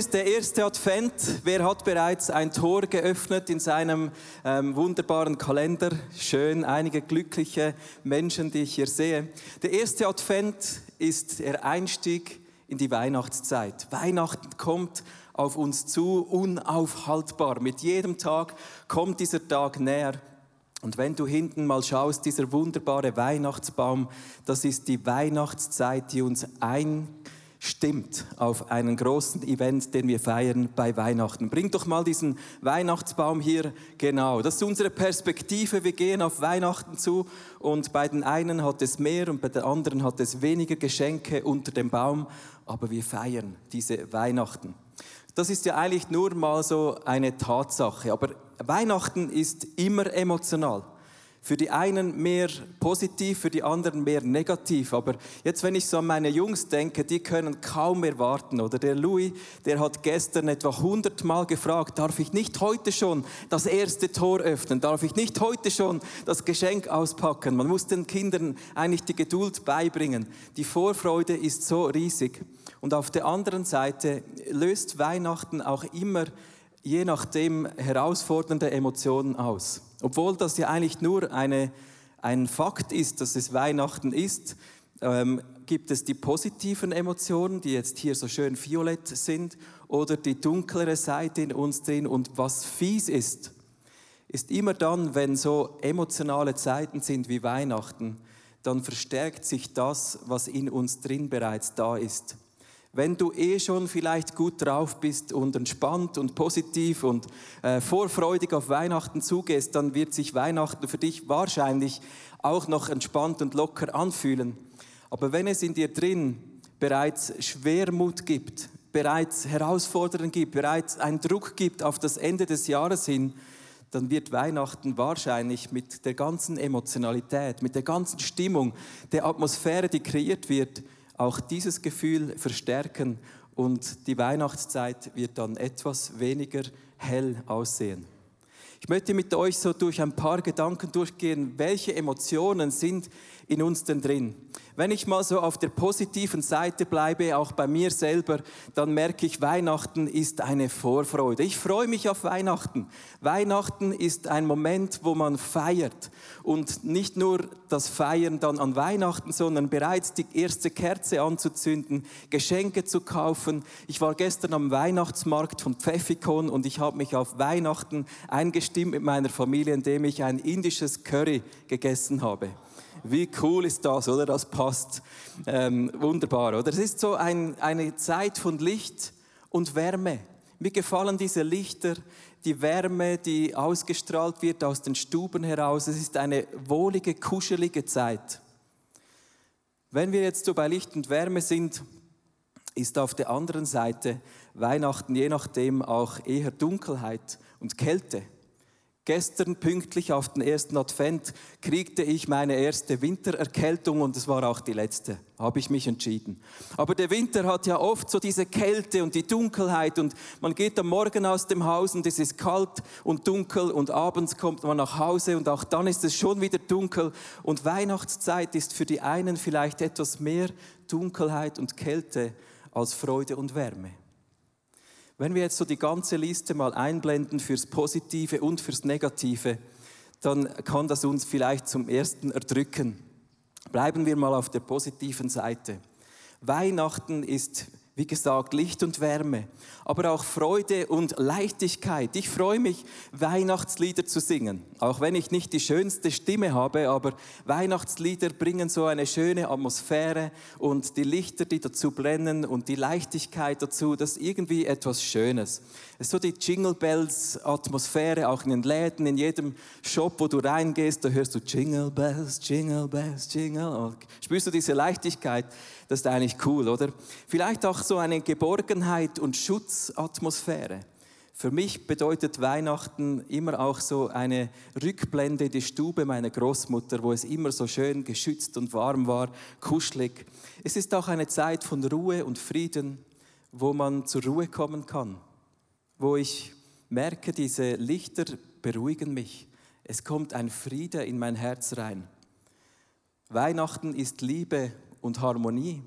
Ist der erste Advent. Wer hat bereits ein Tor geöffnet in seinem ähm, wunderbaren Kalender? Schön, einige glückliche Menschen, die ich hier sehe. Der erste Advent ist der Einstieg in die Weihnachtszeit. Weihnachten kommt auf uns zu, unaufhaltbar. Mit jedem Tag kommt dieser Tag näher. Und wenn du hinten mal schaust, dieser wunderbare Weihnachtsbaum, das ist die Weihnachtszeit, die uns einstimmt auf einen großen Event, den wir feiern bei Weihnachten. Bring doch mal diesen Weihnachtsbaum hier genau. Das ist unsere Perspektive. Wir gehen auf Weihnachten zu und bei den einen hat es mehr und bei den anderen hat es weniger Geschenke unter dem Baum, aber wir feiern diese Weihnachten. Das ist ja eigentlich nur mal so eine Tatsache, aber Weihnachten ist immer emotional. Für die einen mehr positiv, für die anderen mehr negativ. Aber jetzt, wenn ich so an meine Jungs denke, die können kaum erwarten. Oder der Louis, der hat gestern etwa hundertmal gefragt, darf ich nicht heute schon das erste Tor öffnen? Darf ich nicht heute schon das Geschenk auspacken? Man muss den Kindern eigentlich die Geduld beibringen. Die Vorfreude ist so riesig. Und auf der anderen Seite löst Weihnachten auch immer je nachdem herausfordernde Emotionen aus. Obwohl das ja eigentlich nur eine, ein Fakt ist, dass es Weihnachten ist, ähm, gibt es die positiven Emotionen, die jetzt hier so schön violett sind, oder die dunklere Seite in uns drin. Und was fies ist, ist immer dann, wenn so emotionale Zeiten sind wie Weihnachten, dann verstärkt sich das, was in uns drin bereits da ist. Wenn du eh schon vielleicht gut drauf bist und entspannt und positiv und äh, vorfreudig auf Weihnachten zugehst, dann wird sich Weihnachten für dich wahrscheinlich auch noch entspannt und locker anfühlen. Aber wenn es in dir drin bereits Schwermut gibt, bereits Herausforderungen gibt, bereits einen Druck gibt auf das Ende des Jahres hin, dann wird Weihnachten wahrscheinlich mit der ganzen Emotionalität, mit der ganzen Stimmung, der Atmosphäre, die kreiert wird, auch dieses Gefühl verstärken und die Weihnachtszeit wird dann etwas weniger hell aussehen. Ich möchte mit euch so durch ein paar Gedanken durchgehen, welche Emotionen sind in uns denn drin. Wenn ich mal so auf der positiven Seite bleibe, auch bei mir selber, dann merke ich, Weihnachten ist eine Vorfreude. Ich freue mich auf Weihnachten. Weihnachten ist ein Moment, wo man feiert. Und nicht nur das Feiern dann an Weihnachten, sondern bereits die erste Kerze anzuzünden, Geschenke zu kaufen. Ich war gestern am Weihnachtsmarkt von Pfeffikon und ich habe mich auf Weihnachten eingestimmt mit meiner Familie, indem ich ein indisches Curry gegessen habe. Wie cool ist das, oder? Das passt ähm, wunderbar, oder? Es ist so ein, eine Zeit von Licht und Wärme. Mir gefallen diese Lichter, die Wärme, die ausgestrahlt wird aus den Stuben heraus. Es ist eine wohlige, kuschelige Zeit. Wenn wir jetzt so bei Licht und Wärme sind, ist auf der anderen Seite Weihnachten je nachdem auch eher Dunkelheit und Kälte. Gestern pünktlich auf den ersten Advent kriegte ich meine erste Wintererkältung und es war auch die letzte, habe ich mich entschieden. Aber der Winter hat ja oft so diese Kälte und die Dunkelheit und man geht am Morgen aus dem Haus und es ist kalt und dunkel und abends kommt man nach Hause und auch dann ist es schon wieder dunkel und Weihnachtszeit ist für die einen vielleicht etwas mehr Dunkelheit und Kälte als Freude und Wärme. Wenn wir jetzt so die ganze Liste mal einblenden fürs Positive und fürs Negative, dann kann das uns vielleicht zum ersten erdrücken. Bleiben wir mal auf der positiven Seite. Weihnachten ist wie gesagt, Licht und Wärme, aber auch Freude und Leichtigkeit. Ich freue mich, Weihnachtslieder zu singen, auch wenn ich nicht die schönste Stimme habe, aber Weihnachtslieder bringen so eine schöne Atmosphäre und die Lichter, die dazu brennen und die Leichtigkeit dazu, das ist irgendwie etwas Schönes. Es ist so die Jingle Bells Atmosphäre, auch in den Läden, in jedem Shop, wo du reingehst, da hörst du Jingle Bells, Jingle Bells, Jingle. Spürst du diese Leichtigkeit? Das ist eigentlich cool, oder? Vielleicht auch so eine Geborgenheit und Schutzatmosphäre. Für mich bedeutet Weihnachten immer auch so eine Rückblende in die Stube meiner Großmutter, wo es immer so schön geschützt und warm war, kuschelig. Es ist auch eine Zeit von Ruhe und Frieden, wo man zur Ruhe kommen kann, wo ich merke, diese Lichter beruhigen mich. Es kommt ein Friede in mein Herz rein. Weihnachten ist Liebe und Harmonie.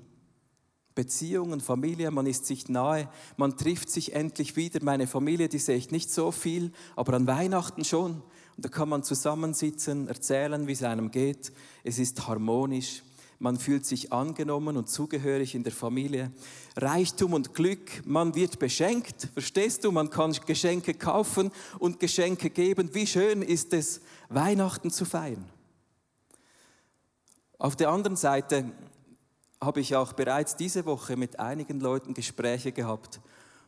Beziehungen, Familie, man ist sich nahe, man trifft sich endlich wieder. Meine Familie, die sehe ich nicht so viel, aber an Weihnachten schon. Und da kann man zusammensitzen, erzählen, wie es einem geht. Es ist harmonisch. Man fühlt sich angenommen und zugehörig in der Familie. Reichtum und Glück, man wird beschenkt. Verstehst du? Man kann Geschenke kaufen und Geschenke geben. Wie schön ist es, Weihnachten zu feiern. Auf der anderen Seite habe ich auch bereits diese Woche mit einigen Leuten Gespräche gehabt.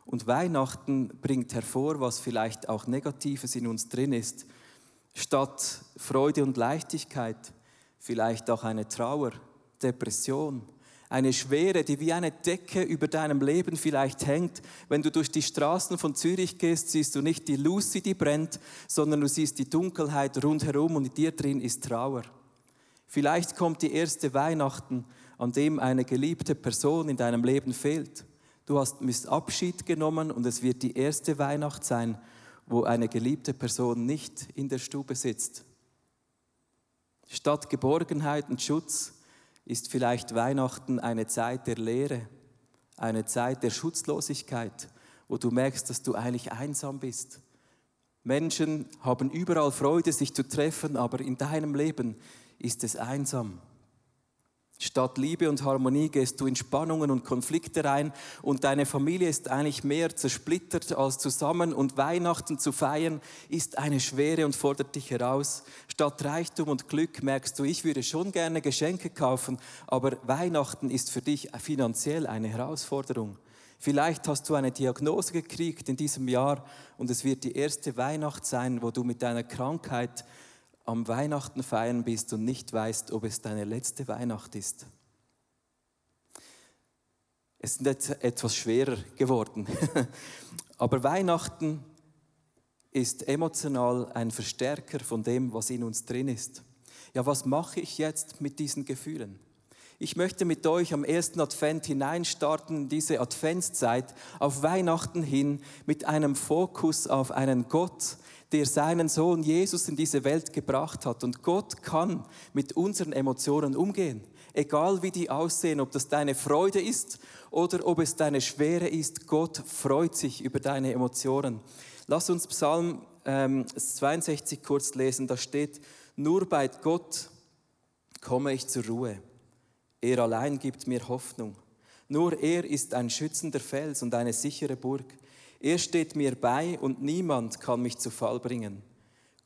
Und Weihnachten bringt hervor, was vielleicht auch Negatives in uns drin ist. Statt Freude und Leichtigkeit vielleicht auch eine Trauer, Depression, eine Schwere, die wie eine Decke über deinem Leben vielleicht hängt. Wenn du durch die Straßen von Zürich gehst, siehst du nicht die Lucy, die brennt, sondern du siehst die Dunkelheit rundherum und in dir drin ist Trauer. Vielleicht kommt die erste Weihnachten an dem eine geliebte Person in deinem Leben fehlt. Du hast Abschied genommen und es wird die erste Weihnacht sein, wo eine geliebte Person nicht in der Stube sitzt. Statt Geborgenheit und Schutz ist vielleicht Weihnachten eine Zeit der Leere, eine Zeit der Schutzlosigkeit, wo du merkst, dass du eigentlich einsam bist. Menschen haben überall Freude, sich zu treffen, aber in deinem Leben ist es einsam. Statt Liebe und Harmonie gehst du in Spannungen und Konflikte rein und deine Familie ist eigentlich mehr zersplittert als zusammen und Weihnachten zu feiern ist eine Schwere und fordert dich heraus. Statt Reichtum und Glück merkst du, ich würde schon gerne Geschenke kaufen, aber Weihnachten ist für dich finanziell eine Herausforderung. Vielleicht hast du eine Diagnose gekriegt in diesem Jahr und es wird die erste Weihnacht sein, wo du mit deiner Krankheit am Weihnachten feiern bist und nicht weißt, ob es deine letzte Weihnacht ist. Es ist etwas schwerer geworden. Aber Weihnachten ist emotional ein Verstärker von dem, was in uns drin ist. Ja, was mache ich jetzt mit diesen Gefühlen? Ich möchte mit euch am ersten Advent hineinstarten, in diese Adventszeit, auf Weihnachten hin, mit einem Fokus auf einen Gott, der seinen Sohn Jesus in diese Welt gebracht hat. Und Gott kann mit unseren Emotionen umgehen. Egal wie die aussehen, ob das deine Freude ist oder ob es deine Schwere ist, Gott freut sich über deine Emotionen. Lass uns Psalm ähm, 62 kurz lesen. Da steht, nur bei Gott komme ich zur Ruhe. Er allein gibt mir Hoffnung. Nur er ist ein schützender Fels und eine sichere Burg. Er steht mir bei und niemand kann mich zu Fall bringen.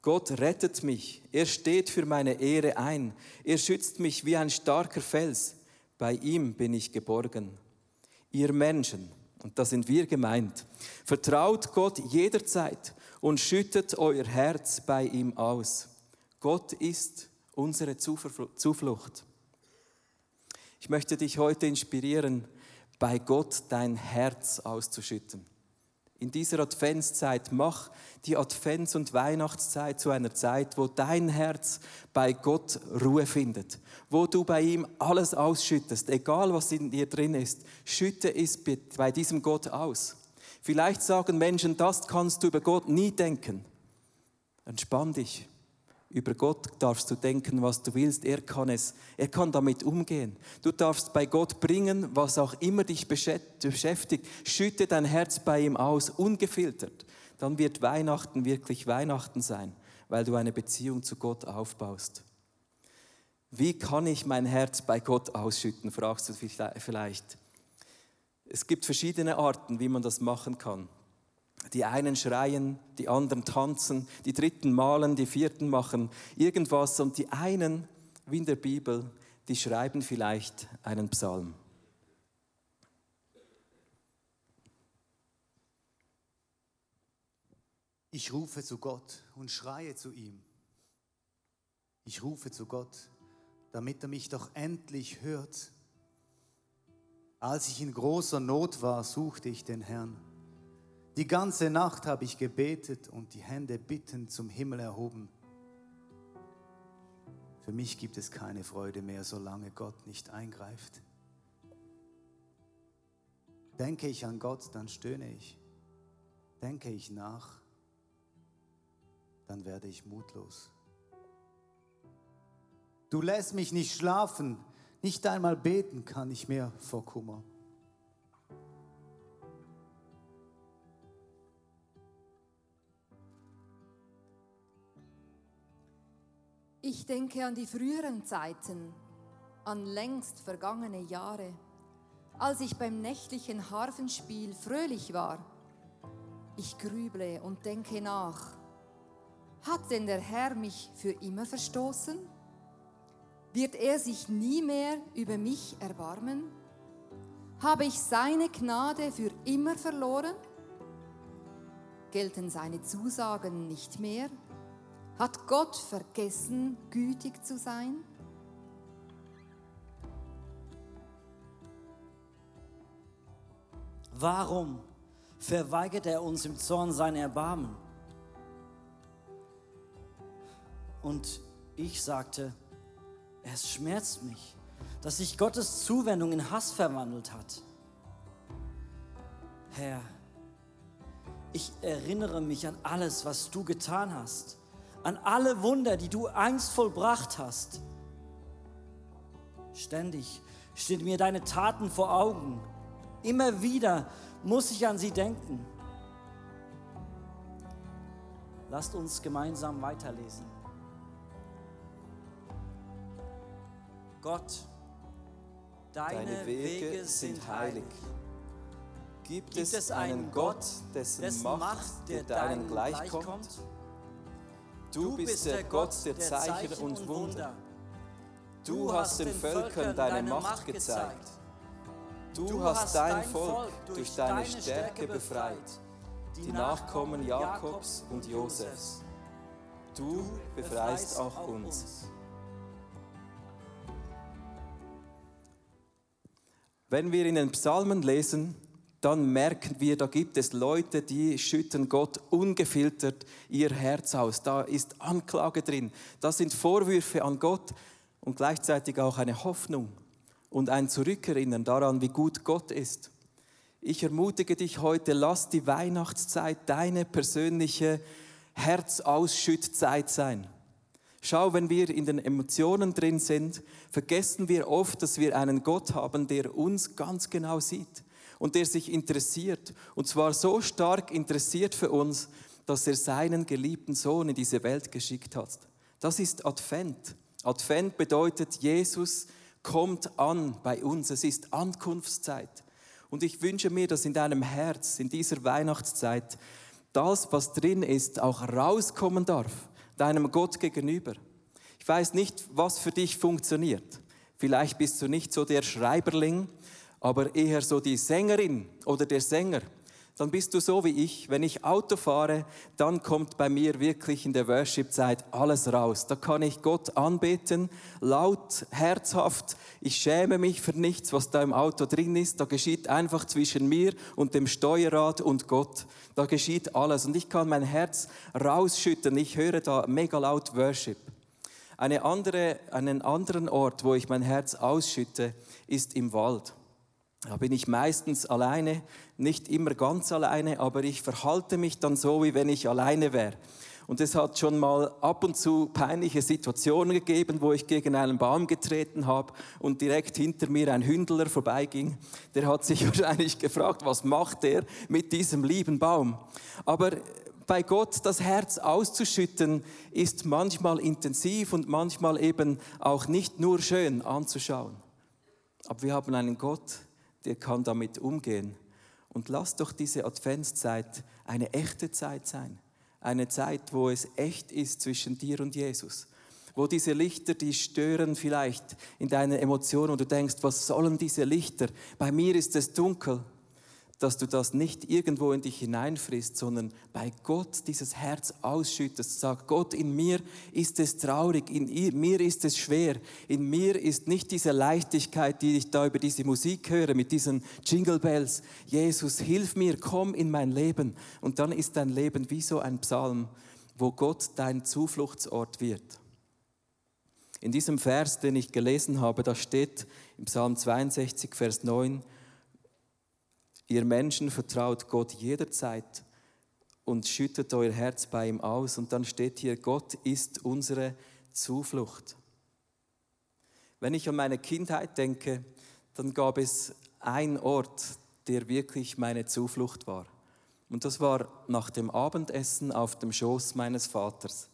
Gott rettet mich. Er steht für meine Ehre ein. Er schützt mich wie ein starker Fels. Bei ihm bin ich geborgen. Ihr Menschen, und da sind wir gemeint, vertraut Gott jederzeit und schüttet euer Herz bei ihm aus. Gott ist unsere Zuflucht. Ich möchte dich heute inspirieren, bei Gott dein Herz auszuschütten in dieser Adventszeit, mach die Advents- und Weihnachtszeit zu einer Zeit, wo dein Herz bei Gott Ruhe findet, wo du bei ihm alles ausschüttest, egal was in dir drin ist, schütte es bei diesem Gott aus. Vielleicht sagen Menschen, das kannst du über Gott nie denken. Entspann dich. Über Gott darfst du denken, was du willst. Er kann es. Er kann damit umgehen. Du darfst bei Gott bringen, was auch immer dich beschäftigt. Schütte dein Herz bei ihm aus, ungefiltert. Dann wird Weihnachten wirklich Weihnachten sein, weil du eine Beziehung zu Gott aufbaust. Wie kann ich mein Herz bei Gott ausschütten, fragst du vielleicht. Es gibt verschiedene Arten, wie man das machen kann. Die einen schreien, die anderen tanzen, die dritten malen, die vierten machen irgendwas und die einen, wie in der Bibel, die schreiben vielleicht einen Psalm. Ich rufe zu Gott und schreie zu ihm. Ich rufe zu Gott, damit er mich doch endlich hört. Als ich in großer Not war, suchte ich den Herrn. Die ganze Nacht habe ich gebetet und die Hände bittend zum Himmel erhoben. Für mich gibt es keine Freude mehr, solange Gott nicht eingreift. Denke ich an Gott, dann stöhne ich. Denke ich nach, dann werde ich mutlos. Du lässt mich nicht schlafen, nicht einmal beten kann ich mehr vor Kummer. Denke an die früheren Zeiten, an längst vergangene Jahre, als ich beim nächtlichen Harfenspiel fröhlich war. Ich grüble und denke nach. Hat denn der Herr mich für immer verstoßen? Wird er sich nie mehr über mich erbarmen? Habe ich seine Gnade für immer verloren? Gelten seine Zusagen nicht mehr? Hat Gott vergessen, gütig zu sein? Warum verweigert er uns im Zorn sein Erbarmen? Und ich sagte, es schmerzt mich, dass sich Gottes Zuwendung in Hass verwandelt hat. Herr, ich erinnere mich an alles, was du getan hast, an alle Wunder, die du einst vollbracht hast. Ständig stehen mir deine Taten vor Augen. Immer wieder muss ich an sie denken. Lasst uns gemeinsam weiterlesen. Gott, deine, Deine Wege sind heilig. Gibt es einen Gott, dessen Macht dir deinen gleichkommt? Du bist der Gott der Zeichen und Wunder. Du hast den Völkern deine Macht gezeigt. Du hast dein Volk durch deine Stärke befreit, die Nachkommen Jakobs und Josefs. Du befreist auch uns. Wenn wir in den Psalmen lesen, dann merken wir, da gibt es Leute, die schütten Gott ungefiltert ihr Herz aus. Da ist Anklage drin, da sind Vorwürfe an Gott und gleichzeitig auch eine Hoffnung und ein Zurückerinnern daran, wie gut Gott ist. Ich ermutige dich heute, lass die Weihnachtszeit deine persönliche Herzausschüttzeit sein. Schau, wenn wir in den Emotionen drin sind, vergessen wir oft, dass wir einen Gott haben, der uns ganz genau sieht und der sich interessiert. Und zwar so stark interessiert für uns, dass er seinen geliebten Sohn in diese Welt geschickt hat. Das ist Advent. Advent bedeutet, Jesus kommt an bei uns. Es ist Ankunftszeit. Und ich wünsche mir, dass in deinem Herz, in dieser Weihnachtszeit, das, was drin ist, auch rauskommen darf deinem Gott gegenüber. Ich weiß nicht, was für dich funktioniert. Vielleicht bist du nicht so der Schreiberling, aber eher so die Sängerin oder der Sänger. Dann bist du so wie ich. Wenn ich Auto fahre, dann kommt bei mir wirklich in der Worship-Zeit alles raus. Da kann ich Gott anbeten, laut, herzhaft. Ich schäme mich für nichts, was da im Auto drin ist. Da geschieht einfach zwischen mir und dem Steuerrad und Gott. Da geschieht alles und ich kann mein Herz rausschütten. Ich höre da mega laut Worship. Eine andere, einen anderen Ort, wo ich mein Herz ausschütte, ist im Wald. Da bin ich meistens alleine, nicht immer ganz alleine, aber ich verhalte mich dann so, wie wenn ich alleine wäre. Und es hat schon mal ab und zu peinliche Situationen gegeben, wo ich gegen einen Baum getreten habe und direkt hinter mir ein Hündler vorbeiging. Der hat sich wahrscheinlich gefragt, was macht er mit diesem lieben Baum? Aber bei Gott das Herz auszuschütten, ist manchmal intensiv und manchmal eben auch nicht nur schön anzuschauen. Aber wir haben einen Gott, der kann damit umgehen. Und lass doch diese Adventszeit eine echte Zeit sein. Eine Zeit, wo es echt ist zwischen dir und Jesus. Wo diese Lichter, die stören vielleicht in deine Emotionen und du denkst, was sollen diese Lichter? Bei mir ist es dunkel dass du das nicht irgendwo in dich hineinfrisst, sondern bei Gott dieses Herz ausschüttest. Sag, Gott, in mir ist es traurig, in mir ist es schwer, in mir ist nicht diese Leichtigkeit, die ich da über diese Musik höre, mit diesen Jingle Bells. Jesus, hilf mir, komm in mein Leben. Und dann ist dein Leben wie so ein Psalm, wo Gott dein Zufluchtsort wird. In diesem Vers, den ich gelesen habe, da steht im Psalm 62, Vers 9, Ihr Menschen vertraut Gott jederzeit und schüttet euer Herz bei ihm aus. Und dann steht hier, Gott ist unsere Zuflucht. Wenn ich an meine Kindheit denke, dann gab es einen Ort, der wirklich meine Zuflucht war. Und das war nach dem Abendessen auf dem Schoß meines Vaters.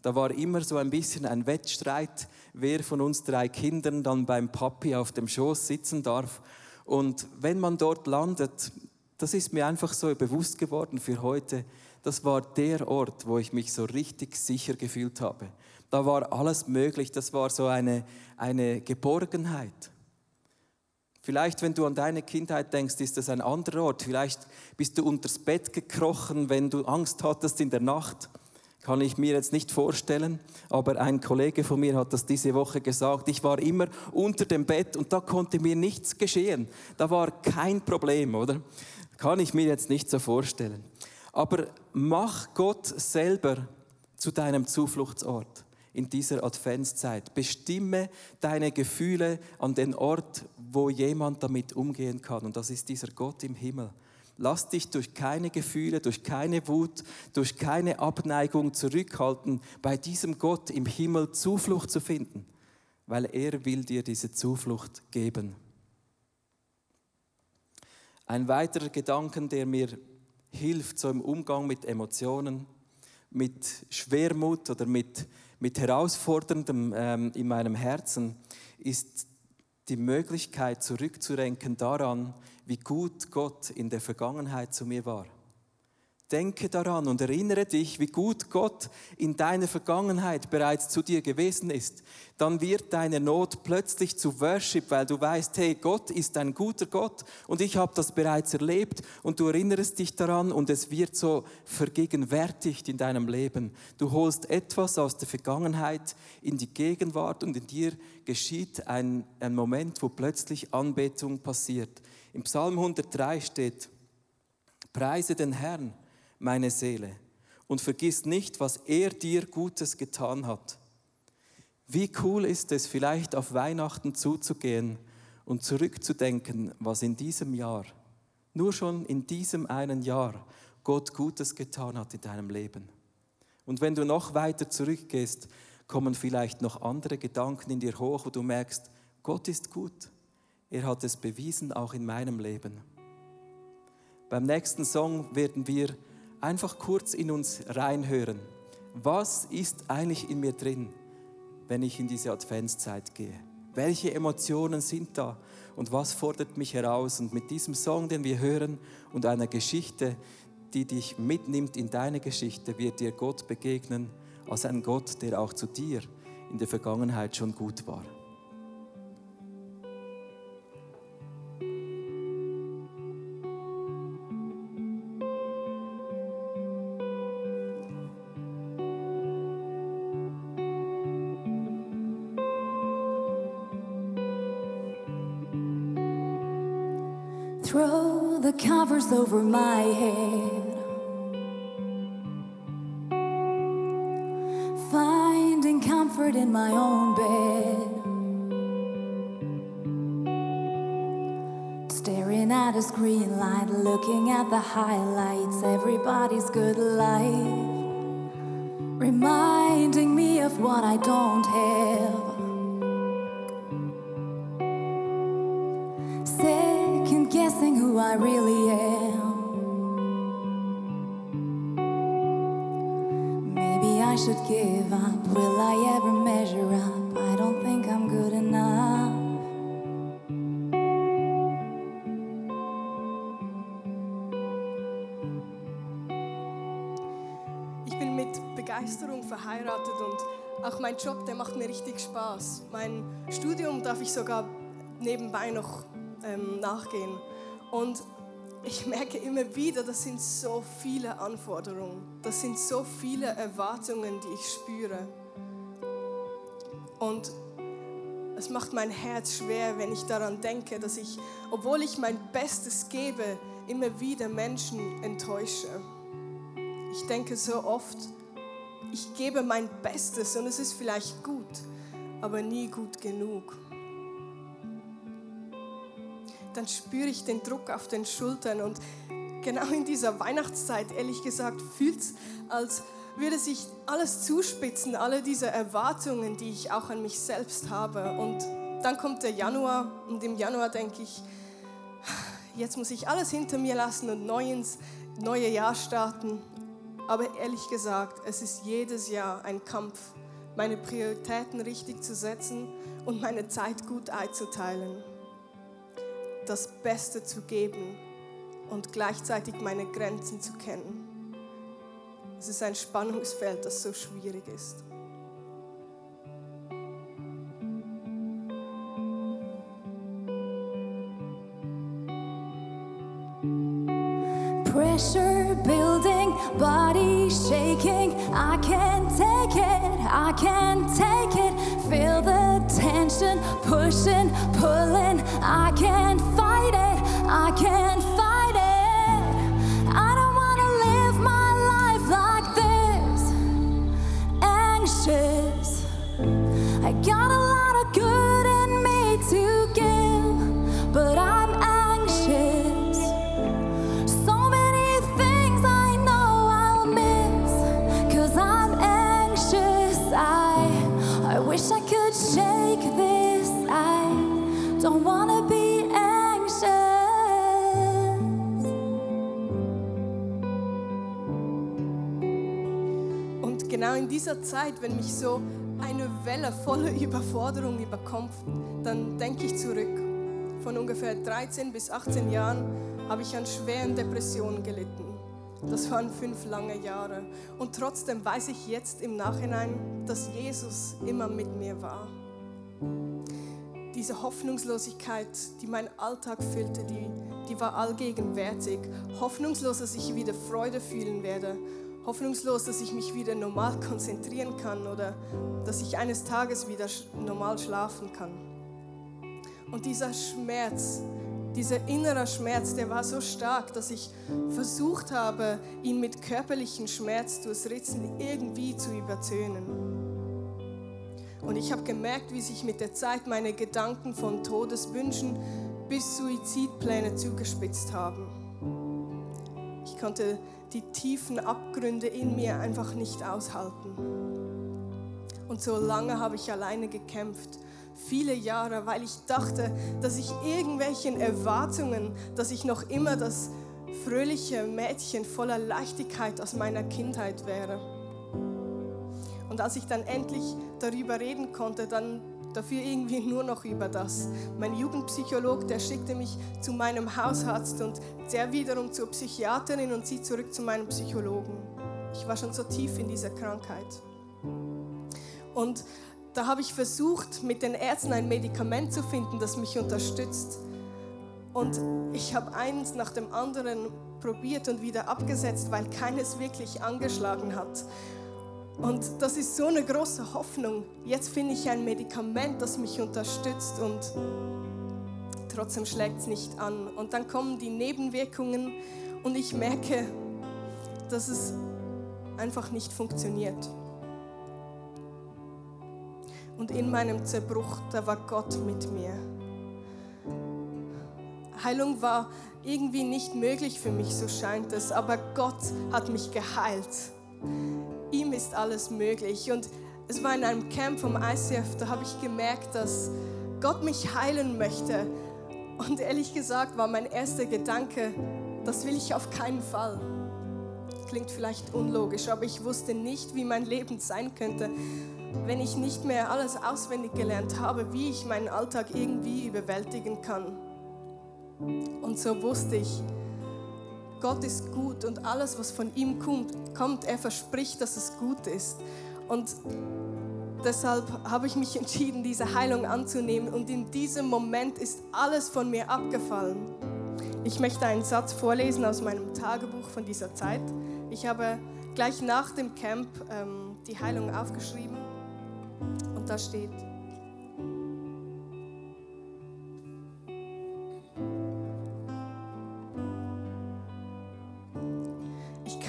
Da war immer so ein bisschen ein Wettstreit, wer von uns drei Kindern dann beim Papi auf dem Schoß sitzen darf. Und wenn man dort landet, das ist mir einfach so bewusst geworden für heute, das war der Ort, wo ich mich so richtig sicher gefühlt habe. Da war alles möglich, das war so eine, eine Geborgenheit. Vielleicht, wenn du an deine Kindheit denkst, ist das ein anderer Ort. Vielleicht bist du unters Bett gekrochen, wenn du Angst hattest in der Nacht. Kann ich mir jetzt nicht vorstellen, aber ein Kollege von mir hat das diese Woche gesagt. Ich war immer unter dem Bett und da konnte mir nichts geschehen. Da war kein Problem, oder? Kann ich mir jetzt nicht so vorstellen. Aber mach Gott selber zu deinem Zufluchtsort in dieser Adventszeit. Bestimme deine Gefühle an den Ort, wo jemand damit umgehen kann. Und das ist dieser Gott im Himmel. Lass dich durch keine Gefühle, durch keine Wut, durch keine Abneigung zurückhalten, bei diesem Gott im Himmel Zuflucht zu finden, weil er will dir diese Zuflucht geben. Ein weiterer Gedanke, der mir hilft, so im Umgang mit Emotionen, mit Schwermut oder mit, mit Herausforderndem ähm, in meinem Herzen, ist die Möglichkeit zurückzurenken daran, wie gut Gott in der Vergangenheit zu mir war. Denke daran und erinnere dich, wie gut Gott in deiner Vergangenheit bereits zu dir gewesen ist. Dann wird deine Not plötzlich zu Worship, weil du weißt, hey, Gott ist ein guter Gott und ich habe das bereits erlebt und du erinnerst dich daran und es wird so vergegenwärtigt in deinem Leben. Du holst etwas aus der Vergangenheit in die Gegenwart und in dir geschieht ein, ein Moment, wo plötzlich Anbetung passiert. Im Psalm 103 steht, Preise den Herrn meine Seele, und vergiss nicht, was er dir Gutes getan hat. Wie cool ist es, vielleicht auf Weihnachten zuzugehen und zurückzudenken, was in diesem Jahr, nur schon in diesem einen Jahr, Gott Gutes getan hat in deinem Leben. Und wenn du noch weiter zurückgehst, kommen vielleicht noch andere Gedanken in dir hoch, wo du merkst, Gott ist gut. Er hat es bewiesen, auch in meinem Leben. Beim nächsten Song werden wir einfach kurz in uns reinhören. Was ist eigentlich in mir drin, wenn ich in diese Adventszeit gehe? Welche Emotionen sind da und was fordert mich heraus? Und mit diesem Song, den wir hören und einer Geschichte, die dich mitnimmt in deine Geschichte, wird dir Gott begegnen als ein Gott, der auch zu dir in der Vergangenheit schon gut war. Over my head. Finding comfort in my own bed. Staring at a screen light, looking at the highlights, everybody's good life. Reminding me of what I don't have. Give up. Will I ever measure up? I don't think I'm good enough. Ich bin mit Begeisterung verheiratet und auch mein Job, der macht mir richtig Spaß. Mein Studium darf ich sogar nebenbei noch ähm, nachgehen. Und ich merke immer wieder, das sind so viele Anforderungen, das sind so viele Erwartungen, die ich spüre. Und es macht mein Herz schwer, wenn ich daran denke, dass ich, obwohl ich mein Bestes gebe, immer wieder Menschen enttäusche. Ich denke so oft, ich gebe mein Bestes und es ist vielleicht gut, aber nie gut genug. Dann spüre ich den Druck auf den Schultern und genau in dieser Weihnachtszeit, ehrlich gesagt, fühlt es, als würde sich alles zuspitzen, alle diese Erwartungen, die ich auch an mich selbst habe. Und dann kommt der Januar und im Januar denke ich, jetzt muss ich alles hinter mir lassen und neu ins neue Jahr starten. Aber ehrlich gesagt, es ist jedes Jahr ein Kampf, meine Prioritäten richtig zu setzen und meine Zeit gut einzuteilen. Das Beste zu geben und gleichzeitig meine Grenzen zu kennen. Es ist ein Spannungsfeld, das so schwierig ist. Pressure building, body shaking. I can't take it, I can't take it. Tension pushing, pulling. I can't fight it, I can't dieser Zeit, wenn mich so eine Welle voller Überforderung überkommt, dann denke ich zurück. Von ungefähr 13 bis 18 Jahren habe ich an schweren Depressionen gelitten. Das waren fünf lange Jahre. Und trotzdem weiß ich jetzt im Nachhinein, dass Jesus immer mit mir war. Diese Hoffnungslosigkeit, die meinen Alltag füllte, die, die war allgegenwärtig. Hoffnungslos, dass ich wieder Freude fühlen werde. Hoffnungslos, dass ich mich wieder normal konzentrieren kann oder dass ich eines Tages wieder normal schlafen kann. Und dieser Schmerz, dieser innere Schmerz, der war so stark, dass ich versucht habe, ihn mit körperlichen Schmerz durchs Ritzen irgendwie zu übertönen. Und ich habe gemerkt, wie sich mit der Zeit meine Gedanken von Todeswünschen bis Suizidpläne zugespitzt haben. Konnte die tiefen Abgründe in mir einfach nicht aushalten. Und so lange habe ich alleine gekämpft. Viele Jahre, weil ich dachte, dass ich irgendwelchen Erwartungen, dass ich noch immer das fröhliche Mädchen voller Leichtigkeit aus meiner Kindheit wäre. Und als ich dann endlich darüber reden konnte, dann dafür irgendwie nur noch über das. Mein Jugendpsycholog, der schickte mich zu meinem Hausarzt und der wiederum zur Psychiaterin und sie zurück zu meinem Psychologen. Ich war schon so tief in dieser Krankheit. Und da habe ich versucht, mit den Ärzten ein Medikament zu finden, das mich unterstützt. Und ich habe eins nach dem anderen probiert und wieder abgesetzt, weil keines wirklich angeschlagen hat. Und das ist so eine große Hoffnung. Jetzt finde ich ein Medikament, das mich unterstützt und trotzdem schlägt es nicht an. Und dann kommen die Nebenwirkungen und ich merke, dass es einfach nicht funktioniert. Und in meinem Zerbruch, da war Gott mit mir. Heilung war irgendwie nicht möglich für mich, so scheint es, aber Gott hat mich geheilt. Ihm ist alles möglich. Und es war in einem Camp vom ICF, da habe ich gemerkt, dass Gott mich heilen möchte. Und ehrlich gesagt war mein erster Gedanke, das will ich auf keinen Fall. Klingt vielleicht unlogisch, aber ich wusste nicht, wie mein Leben sein könnte, wenn ich nicht mehr alles auswendig gelernt habe, wie ich meinen Alltag irgendwie überwältigen kann. Und so wusste ich, Gott ist gut und alles, was von ihm kommt, kommt, er verspricht, dass es gut ist. Und deshalb habe ich mich entschieden, diese Heilung anzunehmen. Und in diesem Moment ist alles von mir abgefallen. Ich möchte einen Satz vorlesen aus meinem Tagebuch von dieser Zeit. Ich habe gleich nach dem Camp ähm, die Heilung aufgeschrieben. Und da steht,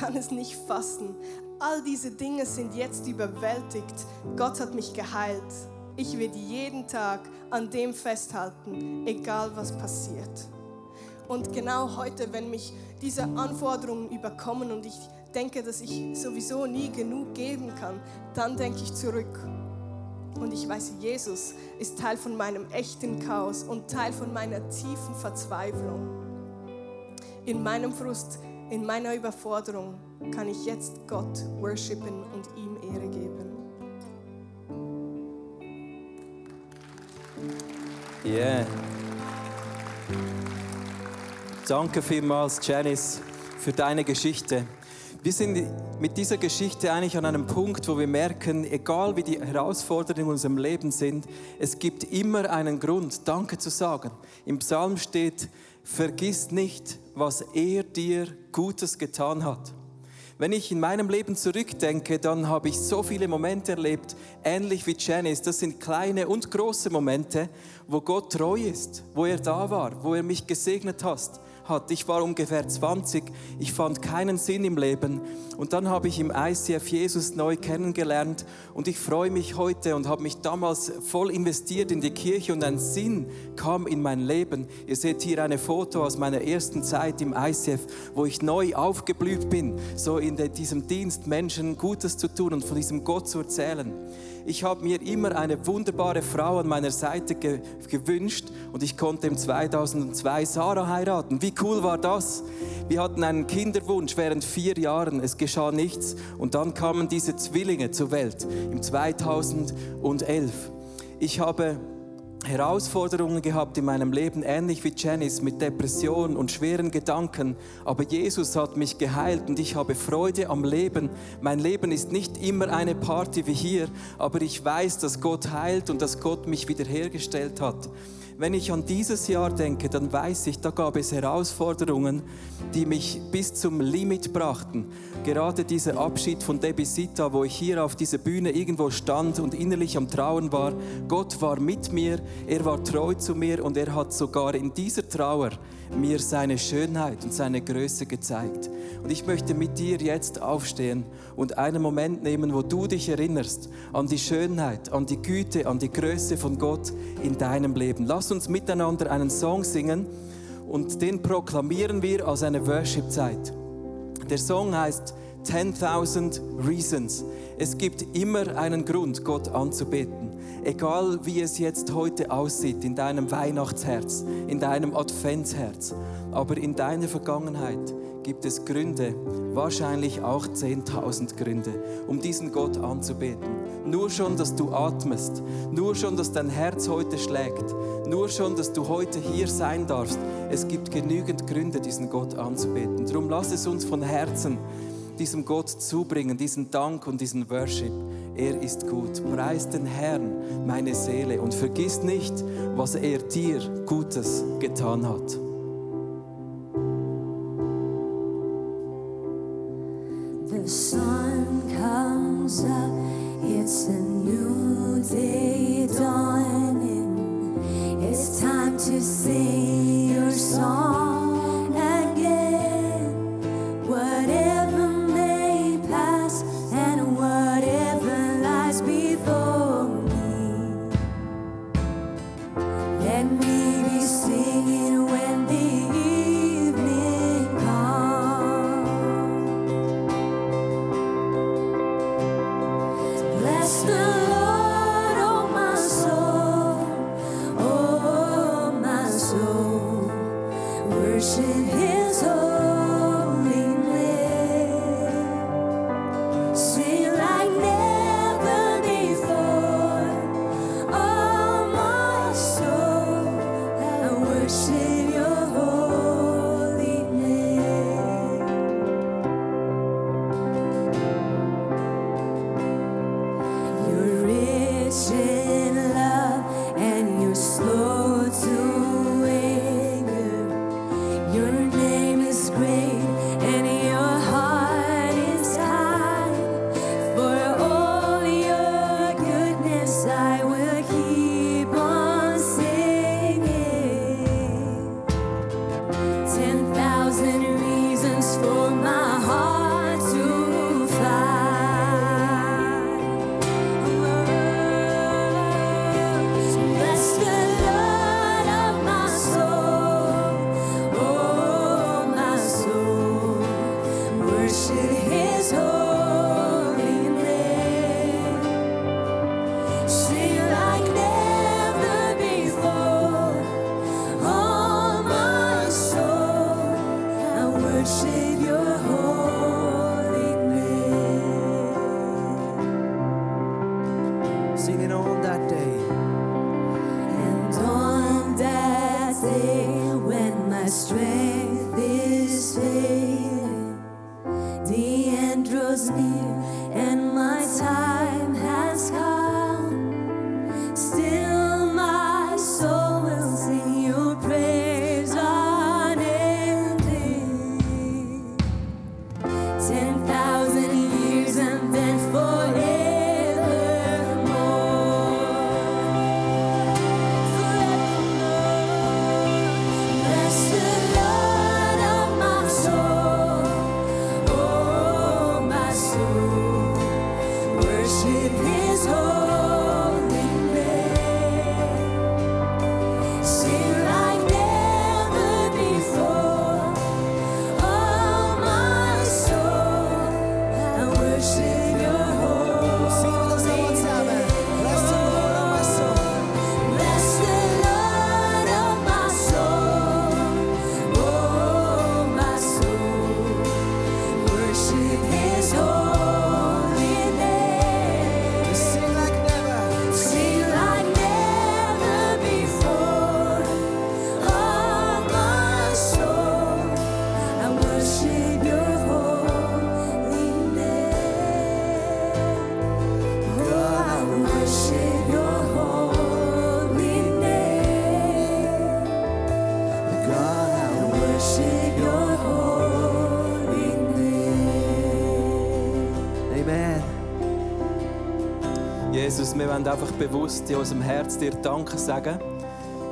kann es nicht fassen. All diese Dinge sind jetzt überwältigt. Gott hat mich geheilt. Ich werde jeden Tag an dem festhalten, egal was passiert. Und genau heute, wenn mich diese Anforderungen überkommen und ich denke, dass ich sowieso nie genug geben kann, dann denke ich zurück. Und ich weiß, Jesus ist Teil von meinem echten Chaos und Teil von meiner tiefen Verzweiflung. In meinem Frust in meiner Überforderung kann ich jetzt Gott worshipen und ihm Ehre geben. Yeah. Danke vielmals, Janice, für deine Geschichte. Wir sind mit dieser Geschichte eigentlich an einem Punkt, wo wir merken, egal wie die Herausforderungen in unserem Leben sind, es gibt immer einen Grund, Danke zu sagen. Im Psalm steht, vergiss nicht, was er dir Gutes getan hat. Wenn ich in meinem Leben zurückdenke, dann habe ich so viele Momente erlebt, ähnlich wie Janice. Das sind kleine und große Momente, wo Gott treu ist, wo er da war, wo er mich gesegnet hat, hat. Ich war ungefähr 20, ich fand keinen Sinn im Leben und dann habe ich im ICF Jesus neu kennengelernt und ich freue mich heute und habe mich damals voll investiert in die Kirche und ein Sinn kam in mein Leben. Ihr seht hier eine Foto aus meiner ersten Zeit im ICF, wo ich neu aufgeblüht bin, so in diesem Dienst Menschen Gutes zu tun und von diesem Gott zu erzählen. Ich habe mir immer eine wunderbare Frau an meiner Seite ge gewünscht und ich konnte im 2002 Sarah heiraten. Wie cool war das? Wir hatten einen Kinderwunsch während vier Jahren, es geschah nichts und dann kamen diese Zwillinge zur Welt im 2011. Ich habe Herausforderungen gehabt in meinem Leben, ähnlich wie Janice, mit Depressionen und schweren Gedanken. Aber Jesus hat mich geheilt und ich habe Freude am Leben. Mein Leben ist nicht immer eine Party wie hier, aber ich weiß, dass Gott heilt und dass Gott mich wiederhergestellt hat. Wenn ich an dieses Jahr denke, dann weiß ich, da gab es Herausforderungen, die mich bis zum Limit brachten. Gerade dieser Abschied von Debbie Sita, wo ich hier auf dieser Bühne irgendwo stand und innerlich am Trauen war. Gott war mit mir, er war treu zu mir und er hat sogar in dieser Trauer mir seine Schönheit und seine Größe gezeigt. Und ich möchte mit dir jetzt aufstehen und einen Moment nehmen, wo du dich erinnerst an die Schönheit, an die Güte, an die Größe von Gott in deinem Leben. Lass uns miteinander einen Song singen und den proklamieren wir als eine Worship-Zeit. Der Song heißt 10.000 Reasons. Es gibt immer einen Grund, Gott anzubeten. Egal wie es jetzt heute aussieht in deinem Weihnachtsherz, in deinem Adventsherz, aber in deiner Vergangenheit gibt es Gründe, wahrscheinlich auch 10.000 Gründe, um diesen Gott anzubeten. Nur schon, dass du atmest, nur schon, dass dein Herz heute schlägt, nur schon, dass du heute hier sein darfst. Es gibt genügend Gründe, diesen Gott anzubeten. Darum lass es uns von Herzen diesem Gott zubringen, diesen Dank und diesen Worship. Er ist gut. Preis den Herrn, meine Seele, und vergiss nicht, was er dir Gutes getan hat. The sun comes up, it's a new day dawning. It's time to sing your song Let me be singing Jesus, wir wollen einfach bewusst in unserem Herz dir Danke sagen,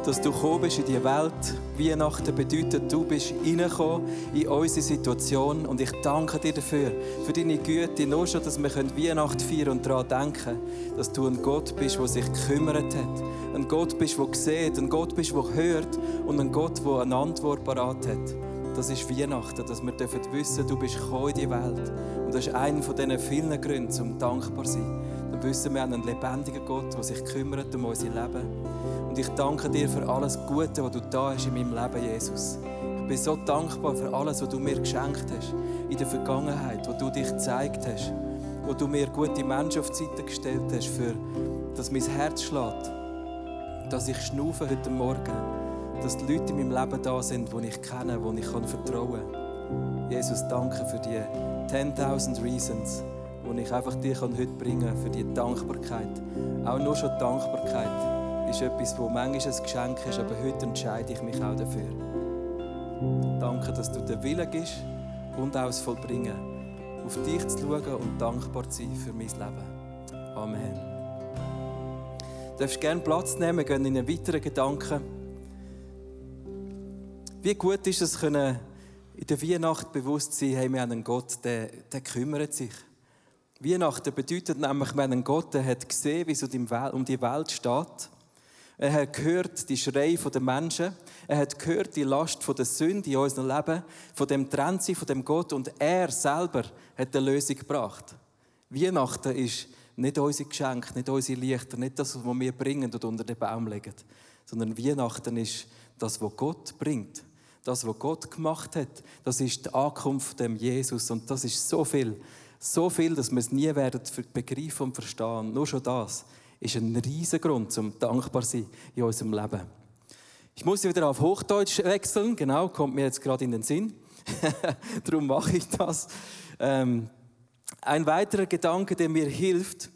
dass du gekommen bist in die Welt. Weihnachten bedeutet, du bist reingekommen in unsere Situation und ich danke dir dafür, für deine Güte, nur schon, dass wir Weihnachten feiern und daran denken, dass du ein Gott bist, der sich gekümmert hat. Ein Gott bist, der sieht, ein Gott bist, der hört und ein Gott, der eine Antwort parat hat. Das ist Weihnachten, dass wir dürfen wissen, du bist gekommen in die Welt. Und das ist einer von diesen vielen Gründen, um dankbar zu sein. Dann wissen wir haben einen lebendigen Gott, der sich kümmert um unser Leben. Und ich danke dir für alles Gute, was du da hast in meinem Leben, Jesus. Ich bin so dankbar für alles, was du mir geschenkt hast in der Vergangenheit, wo du dich gezeigt hast, wo du mir gute Menschen auf die Seite gestellt hast, für, dass mein Herz schlägt, dass ich schnaufe heute Morgen, dass die Leute in meinem Leben da sind, die ich kenne, die ich vertrauen kann. Jesus, danke für die 10.000 Reasons, die ich einfach dir heute bringen kann, für die Dankbarkeit. Auch nur schon Dankbarkeit ist etwas, wo manchmal ein Geschenk ist, aber heute entscheide ich mich auch dafür. Danke, dass du den Willen gibst und auch das Vollbringen, auf dich zu schauen und dankbar zu sein für mein Leben. Amen. Du darfst gerne Platz nehmen, gehen in einen weiteren Gedanken. Wie gut ist es, können in der Weihnacht bewusst sein, hey, wir haben einen Gott, der, der kümmert sich. Weihnachten bedeutet nämlich, haben einen Gott, der hat gesehen, wie es um die Welt steht. Er hat gehört die Schreie der Menschen. Er hat gehört die Last der Sünde in unserem Leben, von dem Trennsein, von dem Gott. Und er selber hat eine Lösung gebracht. Weihnachten ist nicht unser Geschenk, nicht unsere Lichter, nicht das, was wir bringen und unter den Baum legen. Sondern Weihnachten ist das, was Gott bringt. Das, was Gott gemacht hat, das ist die Ankunft dem Jesus. Und das ist so viel, so viel, dass wir es nie werden begreifen und verstehen. Nur schon das ist ein riesiger Grund, zum dankbar sein in unserem Leben. Ich muss wieder auf Hochdeutsch wechseln, genau, kommt mir jetzt gerade in den Sinn. Darum mache ich das. Ähm, ein weiterer Gedanke, der mir hilft,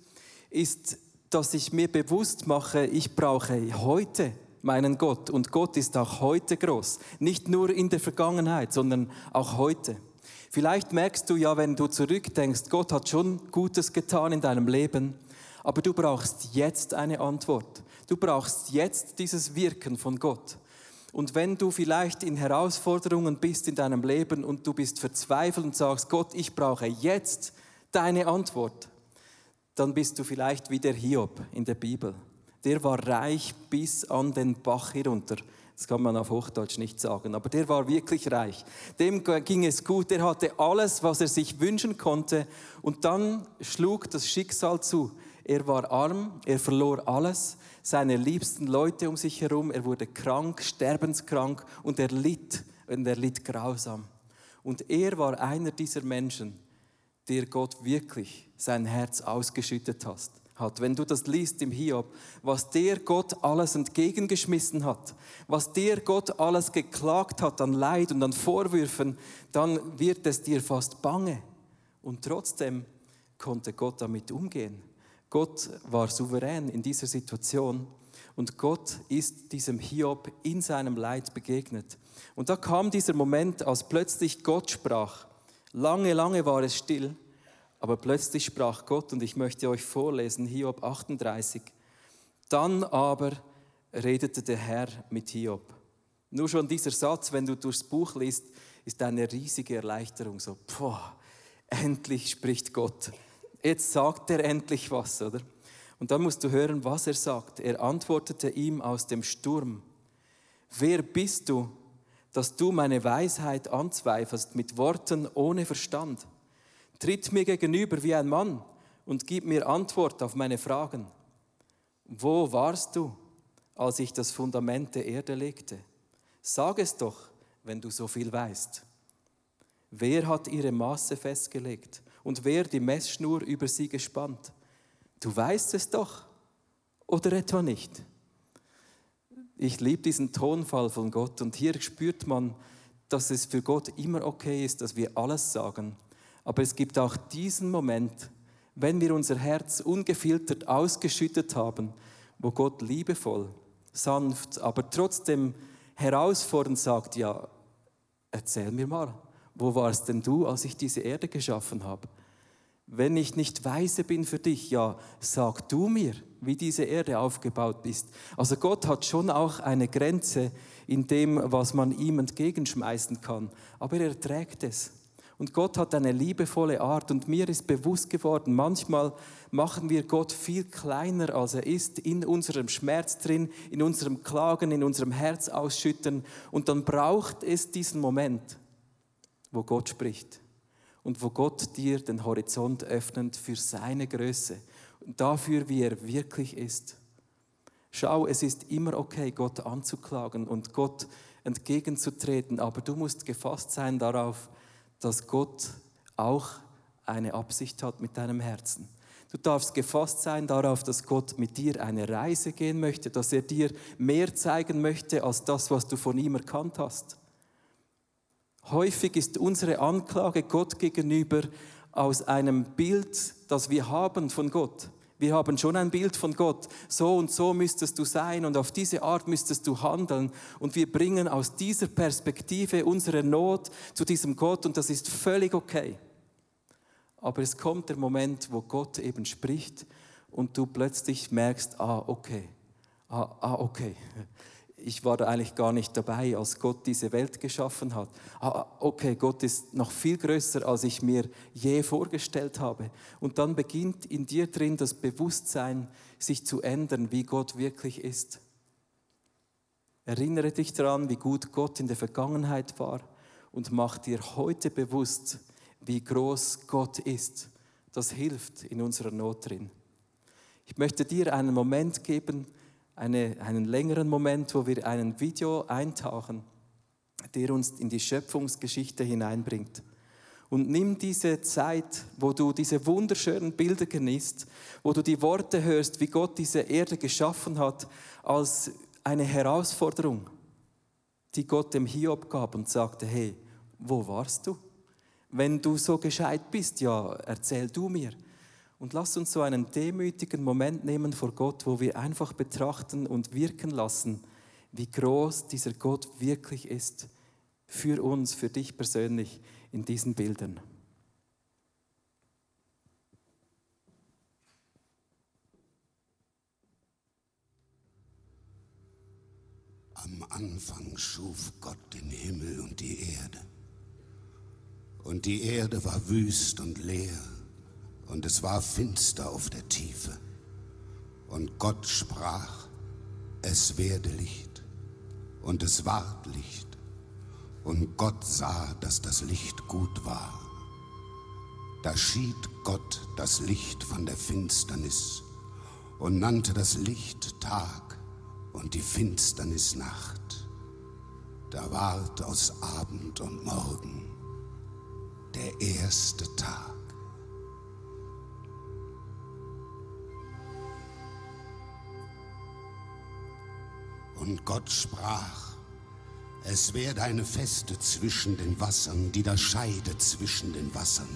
ist, dass ich mir bewusst mache, ich brauche heute meinen Gott. Und Gott ist auch heute groß. Nicht nur in der Vergangenheit, sondern auch heute. Vielleicht merkst du ja, wenn du zurückdenkst, Gott hat schon Gutes getan in deinem Leben, aber du brauchst jetzt eine Antwort. Du brauchst jetzt dieses Wirken von Gott. Und wenn du vielleicht in Herausforderungen bist in deinem Leben und du bist verzweifelt und sagst, Gott, ich brauche jetzt deine Antwort, dann bist du vielleicht wie der Hiob in der Bibel. Der war reich bis an den Bach herunter. Das kann man auf Hochdeutsch nicht sagen, aber der war wirklich reich. Dem ging es gut, der hatte alles, was er sich wünschen konnte. Und dann schlug das Schicksal zu. Er war arm, er verlor alles, seine liebsten Leute um sich herum, er wurde krank, sterbenskrank und er litt, und er litt grausam. Und er war einer dieser Menschen, der Gott wirklich sein Herz ausgeschüttet hat hat. Wenn du das liest im Hiob, was der Gott alles entgegengeschmissen hat, was der Gott alles geklagt hat an Leid und an Vorwürfen, dann wird es dir fast bange. Und trotzdem konnte Gott damit umgehen. Gott war souverän in dieser Situation und Gott ist diesem Hiob in seinem Leid begegnet. Und da kam dieser Moment, als plötzlich Gott sprach. Lange, lange war es still, aber plötzlich sprach Gott und ich möchte euch vorlesen, Hiob 38. Dann aber redete der Herr mit Hiob. Nur schon dieser Satz, wenn du durchs Buch liest, ist eine riesige Erleichterung. So, boah, endlich spricht Gott. Jetzt sagt er endlich was, oder? Und dann musst du hören, was er sagt. Er antwortete ihm aus dem Sturm. Wer bist du, dass du meine Weisheit anzweifelst mit Worten ohne Verstand? Tritt mir gegenüber wie ein Mann und gib mir Antwort auf meine Fragen. Wo warst du, als ich das Fundament der Erde legte? Sag es doch, wenn du so viel weißt. Wer hat ihre Maße festgelegt und wer die Messschnur über sie gespannt? Du weißt es doch, oder etwa nicht? Ich liebe diesen Tonfall von Gott und hier spürt man, dass es für Gott immer okay ist, dass wir alles sagen. Aber es gibt auch diesen Moment, wenn wir unser Herz ungefiltert ausgeschüttet haben, wo Gott liebevoll, sanft, aber trotzdem herausfordernd sagt, ja, erzähl mir mal, wo warst denn du, als ich diese Erde geschaffen habe? Wenn ich nicht weise bin für dich, ja, sag du mir, wie diese Erde aufgebaut ist. Also Gott hat schon auch eine Grenze in dem, was man ihm entgegenschmeißen kann, aber er trägt es. Und Gott hat eine liebevolle Art und mir ist bewusst geworden, manchmal machen wir Gott viel kleiner, als er ist, in unserem Schmerz drin, in unserem Klagen, in unserem Herz ausschütten. Und dann braucht es diesen Moment, wo Gott spricht und wo Gott dir den Horizont öffnet für seine Größe und dafür, wie er wirklich ist. Schau, es ist immer okay, Gott anzuklagen und Gott entgegenzutreten, aber du musst gefasst sein darauf, dass Gott auch eine Absicht hat mit deinem Herzen. Du darfst gefasst sein darauf, dass Gott mit dir eine Reise gehen möchte, dass er dir mehr zeigen möchte als das, was du von ihm erkannt hast. Häufig ist unsere Anklage Gott gegenüber aus einem Bild, das wir haben von Gott. Wir haben schon ein Bild von Gott. So und so müsstest du sein und auf diese Art müsstest du handeln. Und wir bringen aus dieser Perspektive unsere Not zu diesem Gott und das ist völlig okay. Aber es kommt der Moment, wo Gott eben spricht und du plötzlich merkst, ah, okay, ah, ah okay ich war da eigentlich gar nicht dabei, als Gott diese Welt geschaffen hat. Ah, okay, Gott ist noch viel größer, als ich mir je vorgestellt habe. Und dann beginnt in dir drin das Bewusstsein, sich zu ändern, wie Gott wirklich ist. Erinnere dich daran, wie gut Gott in der Vergangenheit war und mach dir heute bewusst, wie groß Gott ist. Das hilft in unserer Not drin. Ich möchte dir einen Moment geben, eine, einen längeren Moment, wo wir einen Video eintauchen, der uns in die Schöpfungsgeschichte hineinbringt. Und nimm diese Zeit, wo du diese wunderschönen Bilder genießt, wo du die Worte hörst, wie Gott diese Erde geschaffen hat, als eine Herausforderung, die Gott dem Hiob gab und sagte, hey, wo warst du? Wenn du so gescheit bist, ja, erzähl du mir. Und lass uns so einen demütigen Moment nehmen vor Gott, wo wir einfach betrachten und wirken lassen, wie groß dieser Gott wirklich ist für uns, für dich persönlich in diesen Bildern. Am Anfang schuf Gott den Himmel und die Erde. Und die Erde war wüst und leer und es war finster auf der Tiefe. Und Gott sprach, es werde Licht, und es ward Licht. Und Gott sah, dass das Licht gut war. Da schied Gott das Licht von der Finsternis und nannte das Licht Tag und die Finsternis Nacht. Da ward aus Abend und Morgen der erste Tag. Und Gott sprach, es werde eine Feste zwischen den Wassern, die da Scheide zwischen den Wassern.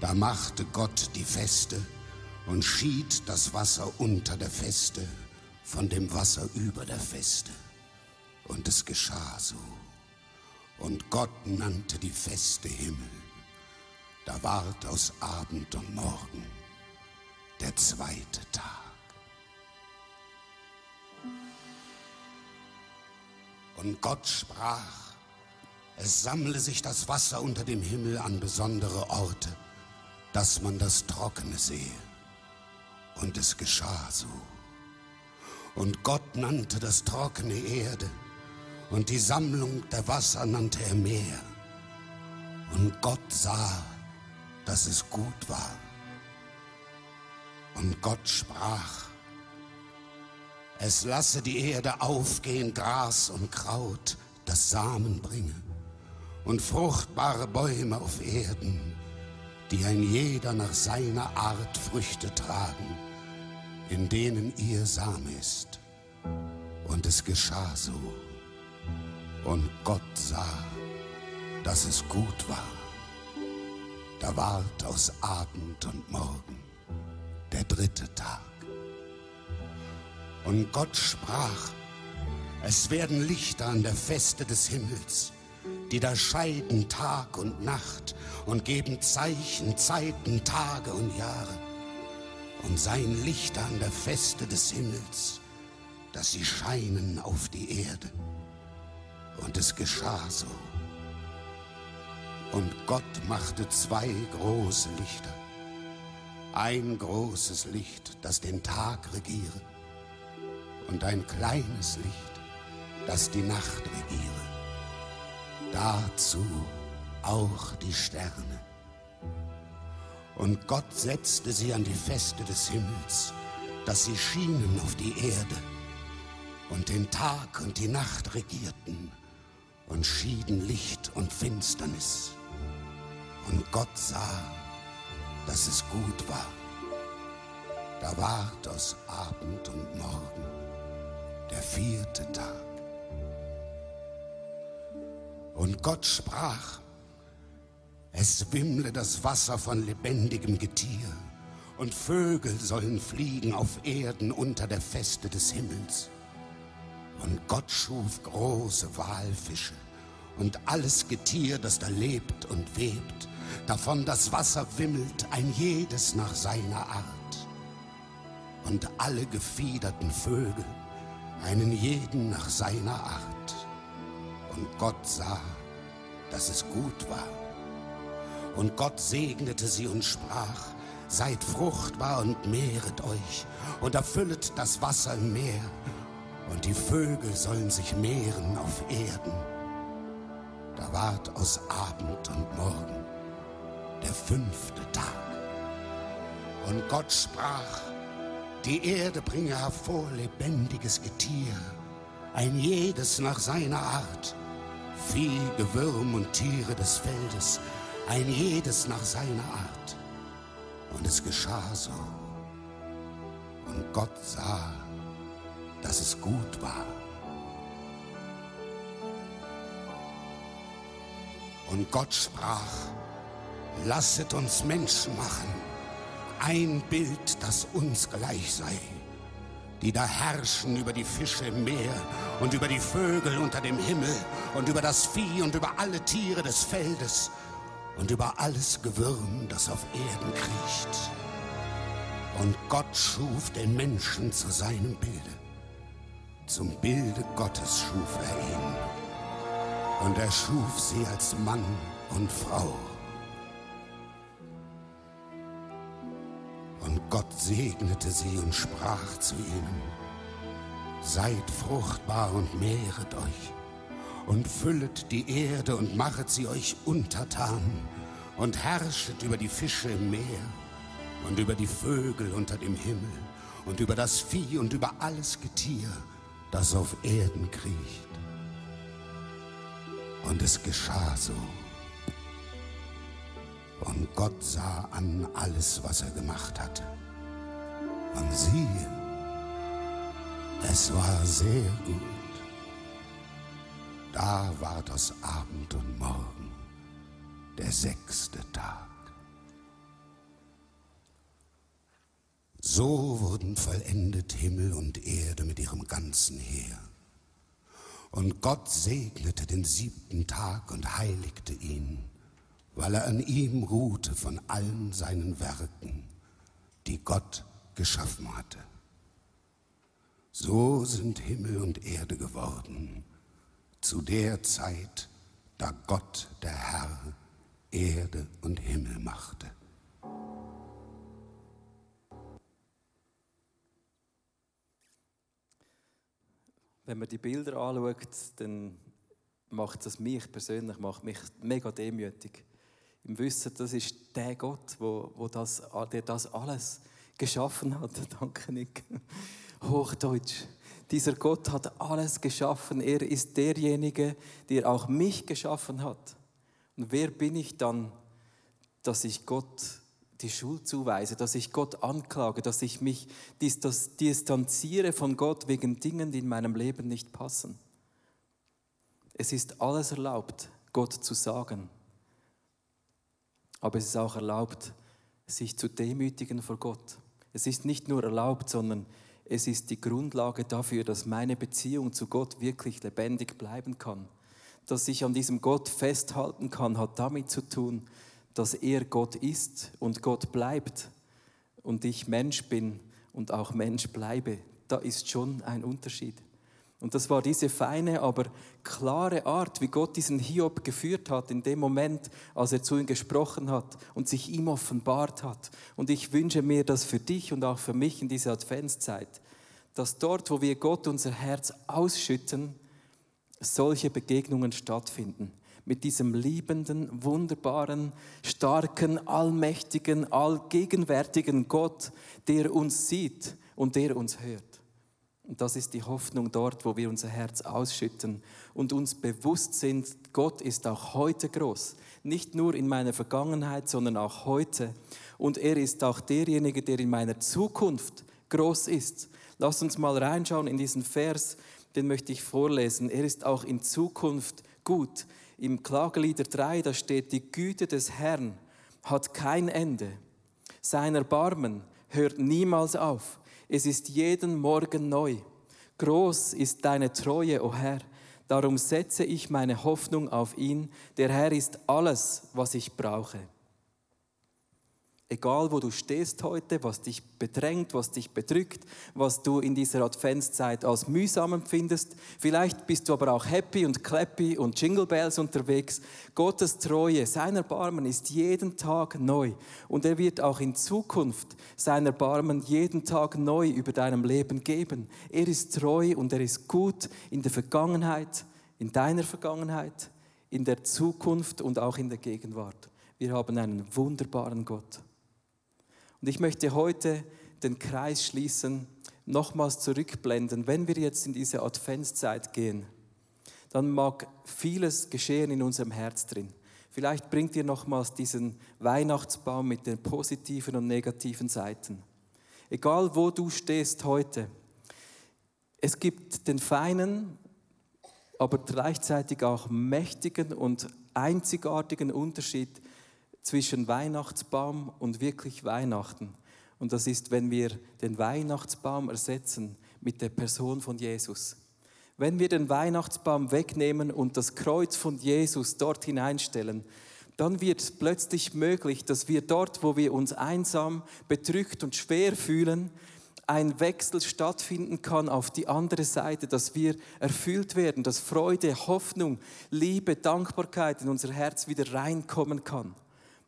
Da machte Gott die Feste und schied das Wasser unter der Feste von dem Wasser über der Feste. Und es geschah so. Und Gott nannte die Feste Himmel. Da ward aus Abend und Morgen der zweite Tag. Und Gott sprach, es sammle sich das Wasser unter dem Himmel an besondere Orte, dass man das Trockene sehe. Und es geschah so. Und Gott nannte das Trockene Erde, und die Sammlung der Wasser nannte er Meer. Und Gott sah, dass es gut war. Und Gott sprach, es lasse die Erde aufgehen, Gras und Kraut, das Samen bringe, und fruchtbare Bäume auf Erden, die ein jeder nach seiner Art Früchte tragen, in denen ihr Same ist. Und es geschah so. Und Gott sah, dass es gut war. Da ward aus Abend und Morgen der dritte Tag. Und Gott sprach, es werden Lichter an der Feste des Himmels, die da scheiden Tag und Nacht und geben Zeichen, Zeiten, Tage und Jahre. Und seien Lichter an der Feste des Himmels, dass sie scheinen auf die Erde. Und es geschah so. Und Gott machte zwei große Lichter. Ein großes Licht, das den Tag regiere, und ein kleines Licht, das die Nacht regiere. Dazu auch die Sterne. Und Gott setzte sie an die Feste des Himmels, dass sie schienen auf die Erde und den Tag und die Nacht regierten und schieden Licht und Finsternis. Und Gott sah, dass es gut war. Da ward aus Abend und Morgen der vierte Tag. Und Gott sprach, es wimmle das Wasser von lebendigem Getier, und Vögel sollen fliegen auf Erden unter der Feste des Himmels. Und Gott schuf große Walfische und alles Getier, das da lebt und webt, davon das Wasser wimmelt, ein jedes nach seiner Art. Und alle gefiederten Vögel, einen jeden nach seiner Art. Und Gott sah, dass es gut war. Und Gott segnete sie und sprach, seid fruchtbar und mehret euch und erfüllet das Wasser im Meer und die Vögel sollen sich mehren auf Erden. Da ward aus Abend und Morgen der fünfte Tag. Und Gott sprach, die Erde bringe hervor lebendiges Getier, ein jedes nach seiner Art, Vieh, Gewürm und Tiere des Feldes, ein jedes nach seiner Art. Und es geschah so. Und Gott sah, dass es gut war. Und Gott sprach, lasset uns Menschen machen, ein Bild, das uns gleich sei, die da herrschen über die Fische im Meer und über die Vögel unter dem Himmel und über das Vieh und über alle Tiere des Feldes und über alles Gewürm, das auf Erden kriecht. Und Gott schuf den Menschen zu seinem Bilde. Zum Bilde Gottes schuf er ihn. Und er schuf sie als Mann und Frau. Gott segnete sie und sprach zu ihnen, Seid fruchtbar und mehret euch und füllet die Erde und machet sie euch untertan und herrschet über die Fische im Meer und über die Vögel unter dem Himmel und über das Vieh und über alles Getier, das auf Erden kriecht. Und es geschah so. Und Gott sah an alles, was er gemacht hatte. Und siehe, es war sehr gut. Da war das Abend und Morgen, der sechste Tag. So wurden vollendet Himmel und Erde mit ihrem ganzen Heer. Und Gott segnete den siebten Tag und heiligte ihn, weil er an ihm ruhte von allen seinen Werken, die Gott geschaffen hatte. So sind Himmel und Erde geworden zu der Zeit, da Gott, der Herr, Erde und Himmel machte. Wenn man die Bilder anschaut, dann macht das mich persönlich macht mich mega demütig. Im Wissen, das ist der Gott, wo, wo das, der das alles geschaffen hat. Danke, Nick. Hochdeutsch. Dieser Gott hat alles geschaffen. Er ist derjenige, der auch mich geschaffen hat. Und wer bin ich dann, dass ich Gott die Schuld zuweise, dass ich Gott anklage, dass ich mich distanziere von Gott wegen Dingen, die in meinem Leben nicht passen? Es ist alles erlaubt, Gott zu sagen. Aber es ist auch erlaubt, sich zu demütigen vor Gott. Es ist nicht nur erlaubt, sondern es ist die Grundlage dafür, dass meine Beziehung zu Gott wirklich lebendig bleiben kann. Dass ich an diesem Gott festhalten kann, hat damit zu tun, dass er Gott ist und Gott bleibt und ich Mensch bin und auch Mensch bleibe. Da ist schon ein Unterschied. Und das war diese feine, aber klare Art, wie Gott diesen Hiob geführt hat, in dem Moment, als er zu ihm gesprochen hat und sich ihm offenbart hat. Und ich wünsche mir das für dich und auch für mich in dieser Adventszeit, dass dort, wo wir Gott unser Herz ausschütten, solche Begegnungen stattfinden. Mit diesem liebenden, wunderbaren, starken, allmächtigen, allgegenwärtigen Gott, der uns sieht und der uns hört. Und das ist die Hoffnung dort, wo wir unser Herz ausschütten und uns bewusst sind, Gott ist auch heute groß. Nicht nur in meiner Vergangenheit, sondern auch heute. Und er ist auch derjenige, der in meiner Zukunft groß ist. Lass uns mal reinschauen in diesen Vers, den möchte ich vorlesen. Er ist auch in Zukunft gut. Im Klagelieder 3, da steht, die Güte des Herrn hat kein Ende. Sein Erbarmen hört niemals auf. Es ist jeden Morgen neu. Groß ist deine Treue, o oh Herr. Darum setze ich meine Hoffnung auf ihn. Der Herr ist alles, was ich brauche. Egal, wo du stehst heute, was dich bedrängt, was dich bedrückt, was du in dieser Adventszeit als mühsam empfindest. Vielleicht bist du aber auch happy und clappy und Jingle Bells unterwegs. Gottes Treue, sein Erbarmen ist jeden Tag neu. Und er wird auch in Zukunft sein Erbarmen jeden Tag neu über deinem Leben geben. Er ist treu und er ist gut in der Vergangenheit, in deiner Vergangenheit, in der Zukunft und auch in der Gegenwart. Wir haben einen wunderbaren Gott. Und ich möchte heute den Kreis schließen, nochmals zurückblenden. Wenn wir jetzt in diese Adventszeit gehen, dann mag vieles geschehen in unserem Herz drin. Vielleicht bringt ihr nochmals diesen Weihnachtsbaum mit den positiven und negativen Seiten. Egal wo du stehst heute, es gibt den feinen, aber gleichzeitig auch mächtigen und einzigartigen Unterschied zwischen Weihnachtsbaum und wirklich Weihnachten. Und das ist, wenn wir den Weihnachtsbaum ersetzen mit der Person von Jesus. Wenn wir den Weihnachtsbaum wegnehmen und das Kreuz von Jesus dort hineinstellen, dann wird es plötzlich möglich, dass wir dort, wo wir uns einsam, bedrückt und schwer fühlen, ein Wechsel stattfinden kann auf die andere Seite, dass wir erfüllt werden, dass Freude, Hoffnung, Liebe, Dankbarkeit in unser Herz wieder reinkommen kann.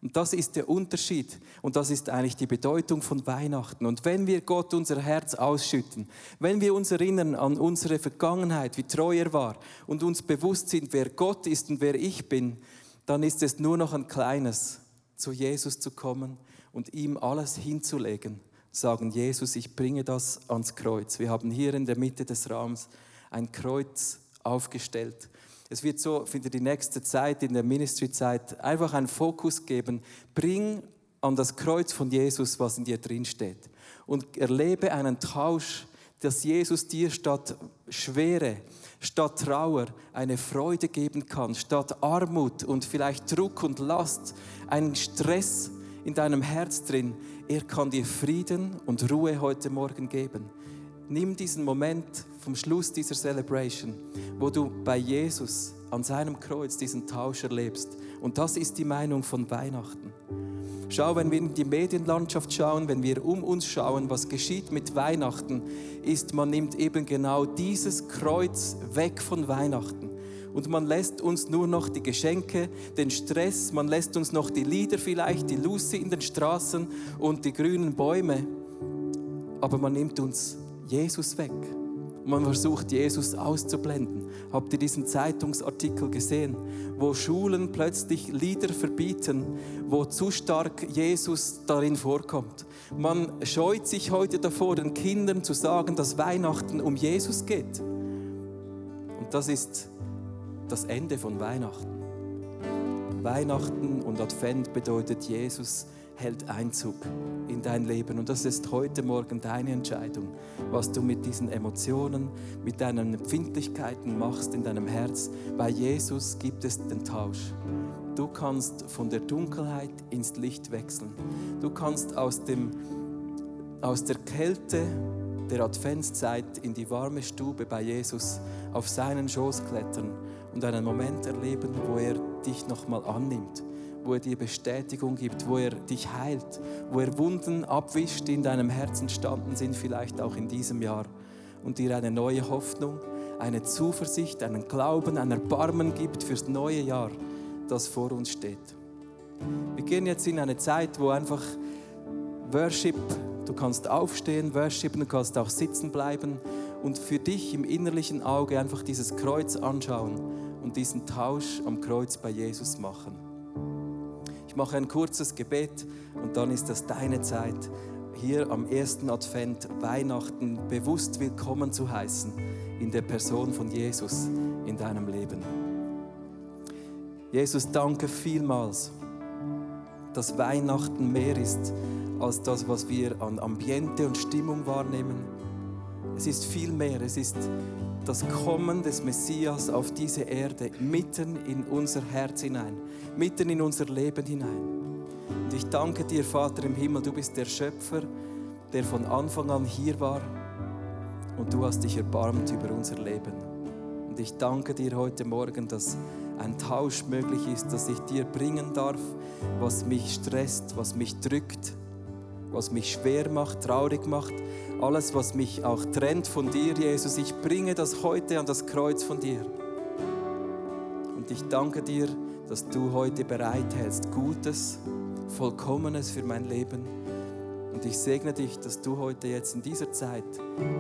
Und das ist der Unterschied und das ist eigentlich die Bedeutung von Weihnachten. Und wenn wir Gott unser Herz ausschütten, wenn wir uns erinnern an unsere Vergangenheit, wie treu er war und uns bewusst sind, wer Gott ist und wer ich bin, dann ist es nur noch ein kleines, zu Jesus zu kommen und ihm alles hinzulegen. Sagen, Jesus, ich bringe das ans Kreuz. Wir haben hier in der Mitte des Rahmens ein Kreuz aufgestellt es wird so für die nächste Zeit, in der Ministry-Zeit, einfach einen Fokus geben. Bring an das Kreuz von Jesus, was in dir drin steht. Und erlebe einen Tausch, dass Jesus dir statt Schwere, statt Trauer eine Freude geben kann, statt Armut und vielleicht Druck und Last, einen Stress in deinem Herz drin, er kann dir Frieden und Ruhe heute Morgen geben. Nimm diesen Moment vom Schluss dieser Celebration, wo du bei Jesus an seinem Kreuz diesen Tausch erlebst. Und das ist die Meinung von Weihnachten. Schau, wenn wir in die Medienlandschaft schauen, wenn wir um uns schauen, was geschieht mit Weihnachten, ist, man nimmt eben genau dieses Kreuz weg von Weihnachten. Und man lässt uns nur noch die Geschenke, den Stress, man lässt uns noch die Lieder vielleicht, die Lucy in den Straßen und die grünen Bäume. Aber man nimmt uns Jesus weg. Man versucht, Jesus auszublenden. Habt ihr diesen Zeitungsartikel gesehen, wo Schulen plötzlich Lieder verbieten, wo zu stark Jesus darin vorkommt? Man scheut sich heute davor, den Kindern zu sagen, dass Weihnachten um Jesus geht. Und das ist das Ende von Weihnachten. Weihnachten und Advent bedeutet, Jesus hält Einzug in dein Leben. Und das ist heute Morgen deine Entscheidung, was du mit diesen Emotionen, mit deinen Empfindlichkeiten machst in deinem Herz. Bei Jesus gibt es den Tausch. Du kannst von der Dunkelheit ins Licht wechseln. Du kannst aus, dem, aus der Kälte der Adventszeit in die warme Stube bei Jesus auf seinen Schoß klettern und einen Moment erleben, wo er dich nochmal annimmt, wo er dir Bestätigung gibt, wo er dich heilt, wo er Wunden abwischt, die in deinem Herzen standen sind, vielleicht auch in diesem Jahr, und dir eine neue Hoffnung, eine Zuversicht, einen Glauben, ein Erbarmen gibt fürs neue Jahr, das vor uns steht. Wir gehen jetzt in eine Zeit, wo einfach Worship, du kannst aufstehen, worshipen, du kannst auch sitzen bleiben und für dich im innerlichen Auge einfach dieses Kreuz anschauen und diesen Tausch am Kreuz bei Jesus machen. Ich mache ein kurzes Gebet und dann ist das deine Zeit, hier am ersten Advent Weihnachten bewusst willkommen zu heißen in der Person von Jesus in deinem Leben. Jesus, danke vielmals, dass Weihnachten mehr ist als das, was wir an Ambiente und Stimmung wahrnehmen. Es ist viel mehr, es ist das Kommen des Messias auf diese Erde mitten in unser Herz hinein, mitten in unser Leben hinein. Und ich danke dir, Vater im Himmel, du bist der Schöpfer, der von Anfang an hier war und du hast dich erbarmt über unser Leben. Und ich danke dir heute Morgen, dass ein Tausch möglich ist, dass ich dir bringen darf, was mich stresst, was mich drückt, was mich schwer macht, traurig macht, alles, was mich auch trennt von dir, Jesus. Ich bringe das heute an das Kreuz von dir. Und ich danke dir, dass du heute bereithältst, Gutes, Vollkommenes für mein Leben. Und ich segne dich, dass du heute jetzt in dieser Zeit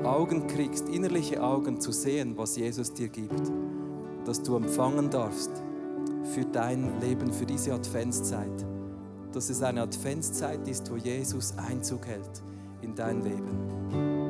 Augen kriegst, innerliche Augen zu sehen, was Jesus dir gibt. Dass du empfangen darfst für dein Leben, für diese Adventszeit. Dass es eine Adventszeit ist, wo Jesus Einzug hält in dein Leben.